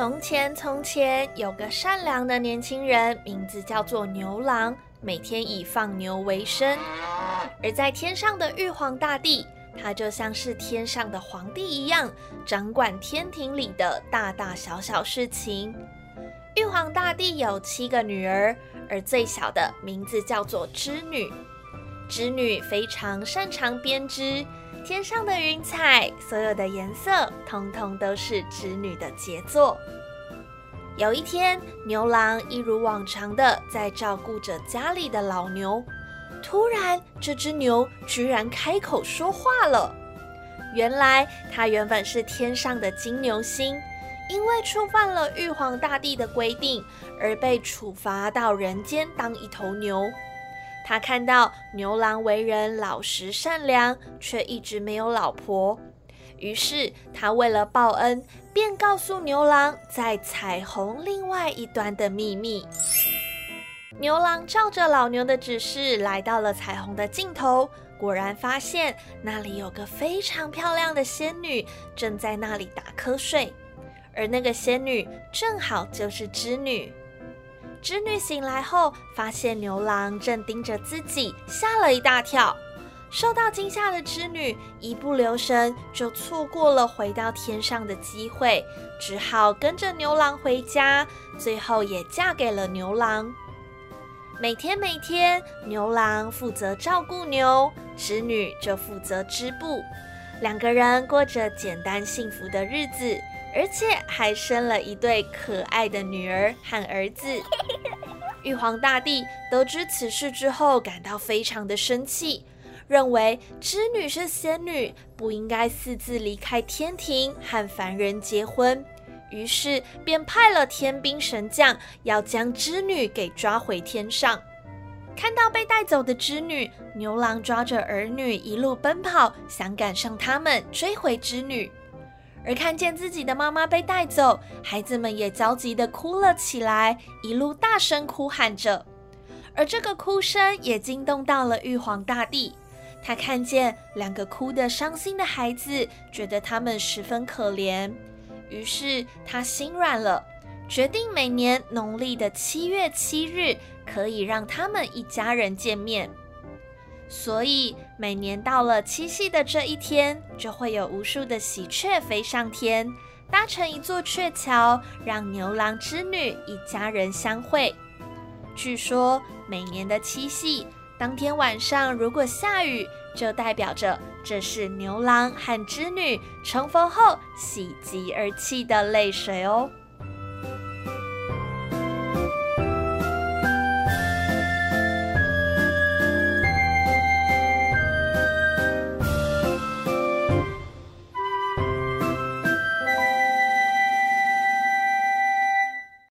从前，从前有个善良的年轻人，名字叫做牛郎，每天以放牛为生。而在天上的玉皇大帝，他就像是天上的皇帝一样，掌管天庭里的大大小小事情。玉皇大帝有七个女儿，而最小的名字叫做织女。织女非常擅长编织。天上的云彩，所有的颜色，通通都是织女的杰作。有一天，牛郎一如往常的在照顾着家里的老牛，突然，这只牛居然开口说话了。原来，它原本是天上的金牛星，因为触犯了玉皇大帝的规定，而被处罚到人间当一头牛。他看到牛郎为人老实善良，却一直没有老婆。于是他为了报恩，便告诉牛郎在彩虹另外一端的秘密。牛郎照着老牛的指示，来到了彩虹的尽头，果然发现那里有个非常漂亮的仙女正在那里打瞌睡，而那个仙女正好就是织女。织女醒来后，发现牛郎正盯着自己，吓了一大跳。受到惊吓的织女一不留神，就错过了回到天上的机会，只好跟着牛郎回家，最后也嫁给了牛郎。每天每天，牛郎负责照顾牛，织女就负责织布，两个人过着简单幸福的日子。而且还生了一对可爱的女儿和儿子。玉皇大帝得知此事之后，感到非常的生气，认为织女是仙女，不应该私自离开天庭和凡人结婚，于是便派了天兵神将要将织女给抓回天上。看到被带走的织女，牛郎抓着儿女一路奔跑，想赶上他们，追回织女。而看见自己的妈妈被带走，孩子们也焦急地哭了起来，一路大声哭喊着。而这个哭声也惊动到了玉皇大帝，他看见两个哭得伤心的孩子，觉得他们十分可怜，于是他心软了，决定每年农历的七月七日可以让他们一家人见面。所以每年到了七夕的这一天，就会有无数的喜鹊飞上天，搭成一座鹊桥，让牛郎织女一家人相会。据说每年的七夕当天晚上，如果下雨，就代表着这是牛郎和织女重逢后喜极而泣的泪水哦。